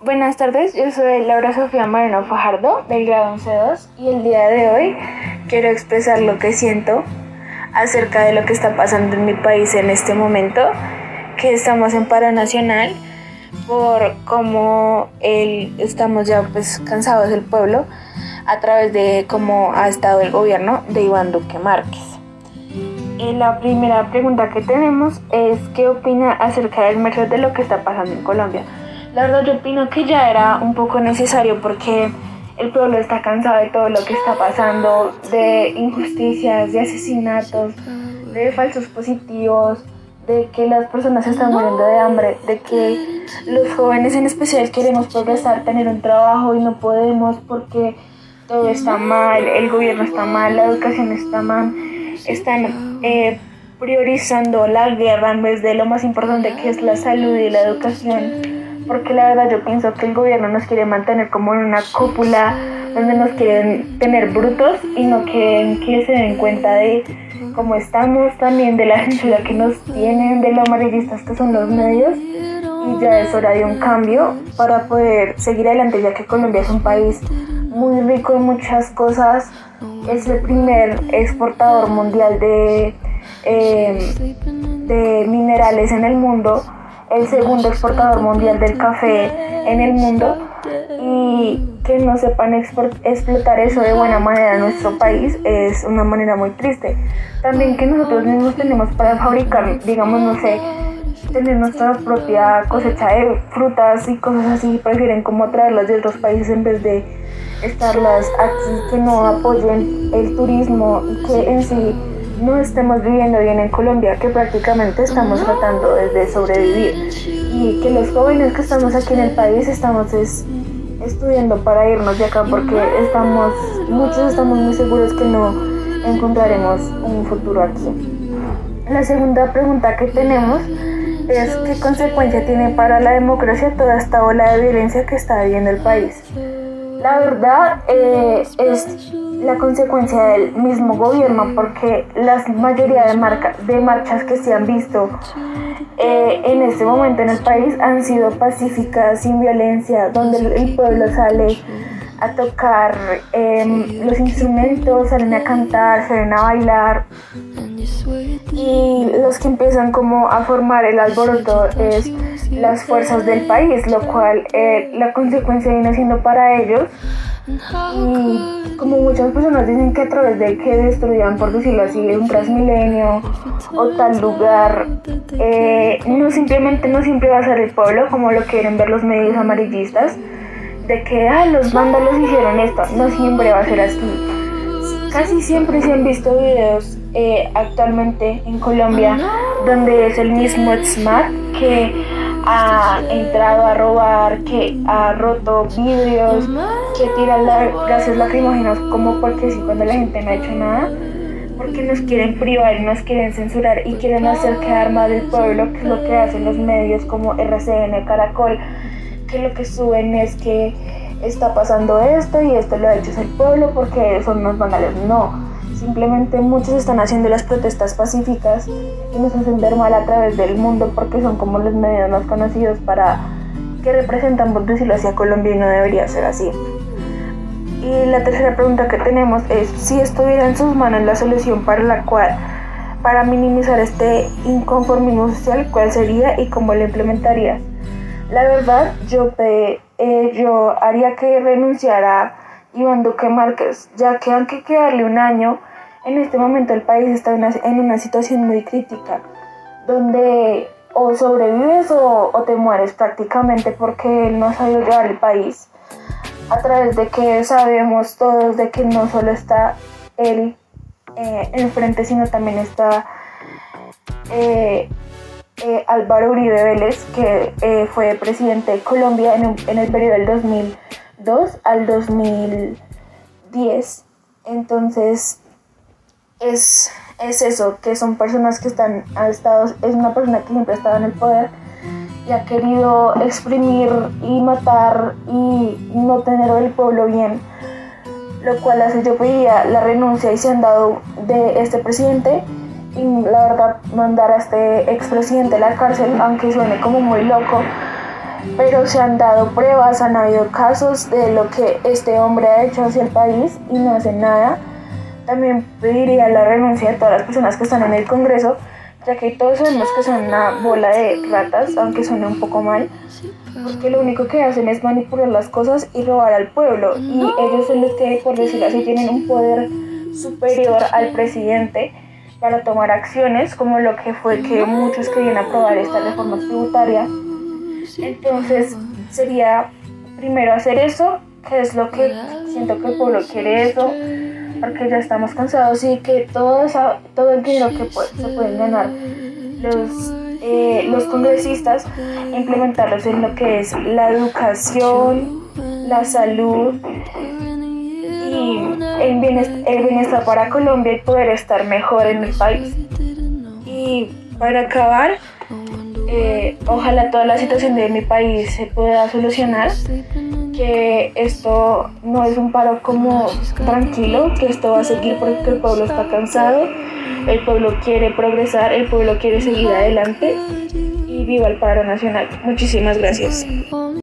Buenas tardes, yo soy Laura Sofía Moreno Fajardo del grado 11-2 y el día de hoy quiero expresar lo que siento acerca de lo que está pasando en mi país en este momento, que estamos en paro nacional por cómo el, estamos ya pues cansados del pueblo a través de cómo ha estado el gobierno de Iván Duque Márquez. Y la primera pregunta que tenemos es ¿qué opina acerca del mercado de lo que está pasando en Colombia? La verdad yo opino que ya era un poco necesario porque el pueblo está cansado de todo lo que está pasando, de injusticias, de asesinatos, de falsos positivos, de que las personas están muriendo de hambre, de que los jóvenes en especial queremos progresar, tener un trabajo y no podemos porque todo está mal, el gobierno está mal, la educación está mal, están eh, priorizando la guerra en vez de lo más importante que es la salud y la educación porque la verdad yo pienso que el gobierno nos quiere mantener como en una cúpula donde nos quieren tener brutos y no quieren que se den cuenta de cómo estamos, también de la censura que nos tienen, de lo amarillistas que son los medios. Y ya es hora de un cambio para poder seguir adelante ya que Colombia es un país muy rico en muchas cosas, es el primer exportador mundial de, eh, de minerales en el mundo el segundo exportador mundial del café en el mundo y que no sepan explotar eso de buena manera en nuestro país es una manera muy triste. También que nosotros mismos tenemos para fabricar, digamos, no sé, tener nuestra propia cosecha de frutas y cosas así, prefieren como traerlas de otros países en vez de estarlas aquí, que no apoyen el turismo y que en sí no estemos viviendo bien en Colombia, que prácticamente estamos tratando de sobrevivir y que los jóvenes que estamos aquí en el país estamos estudiando para irnos de acá porque estamos, muchos estamos muy seguros que no encontraremos un futuro aquí. La segunda pregunta que tenemos es qué consecuencia tiene para la democracia toda esta ola de violencia que está viviendo el país. La verdad eh, es la consecuencia del mismo gobierno porque la mayoría de, marchas que se han visto eh, en este momento en el país han sido pacíficas, sin violencia, donde el pueblo sale a tocar em, los instrumentos, salen a cantar, salen a bailar y los que empiezan como a formar el alboroto es las fuerzas del país, lo cual eh, la consecuencia viene siendo para ellos y como muchas personas dicen que a través de que destruyan, por decirlo así, un transmilenio o tal lugar, eh, no simplemente no siempre va a ser el pueblo como lo quieren ver los medios amarillistas, de que ah, los vándalos hicieron esto, no siempre va a ser así. Casi siempre se han visto videos eh, actualmente en Colombia donde es el mismo SMART que ha entrado a robar, que ha roto vidrios, que tira gases lacrimógenos como porque si cuando la gente no ha hecho nada, porque nos quieren privar y nos quieren censurar y quieren hacer quedar mal el pueblo, que es lo que hacen los medios como RCN, Caracol, que lo que suben es que está pasando esto y esto lo ha hecho el pueblo porque son unos vandales. No Simplemente muchos están haciendo las protestas pacíficas y nos hacen ver mal a través del mundo porque son como los medios más conocidos para que representan, por decirlo así, a Colombia y no debería ser así. Y la tercera pregunta que tenemos es si estuviera en sus manos la solución para la cual, para minimizar este inconformismo social, ¿cuál sería y cómo lo implementaría? La verdad, yo, eh, yo haría que renunciara Iván Duque Márquez, ya que aunque quedarle un año, en este momento el país está en una situación muy crítica, donde o sobrevives o, te mueres prácticamente porque él no sabido llevar el país. A través de que sabemos todos de que no solo está él eh, enfrente, sino también está eh, eh, Álvaro Uribe Vélez, que fue presidente de Colombia en, el periodo del 2002 al 2010. Entonces, es, es eso, que son personas que están, han estado, es una persona que siempre ha estado en el poder y ha querido exprimir y matar y no tener el pueblo bien, lo cual hace yo pediría la renuncia y se han dado de este presidente y la verdad mandar a este expresidente a la cárcel, aunque suene como muy loco, pero se han dado pruebas, han habido casos de lo que este hombre ha hecho hacia el país y no hace nada. También pediría la renuncia de todas las personas que están en el Congreso, ya que todos sabemos que son una bola de ratas, aunque suene un poco mal, porque lo único que hacen es manipular las cosas y robar al pueblo. Y ellos son los que, por decirlo así, tienen un poder superior al presidente para tomar acciones, como lo que fue que muchos querían aprobar esta reforma tributaria. Entonces sería primero hacer eso, que es lo que siento que el pueblo quiere eso, porque ya estamos cansados y que todo, todo el dinero que se pueden ganar los, eh, los congresistas, implementarlos en lo que es la educación, la salud el bienestar, el bienestar para Colombia y poder estar mejor en el país. Y para acabar, eh, ojalá toda la situación de mi país se pueda solucionar, que esto no es un paro como tranquilo, que esto va a seguir porque el pueblo está cansado, el pueblo quiere progresar, el pueblo quiere seguir adelante y viva el paro nacional. Muchísimas gracias.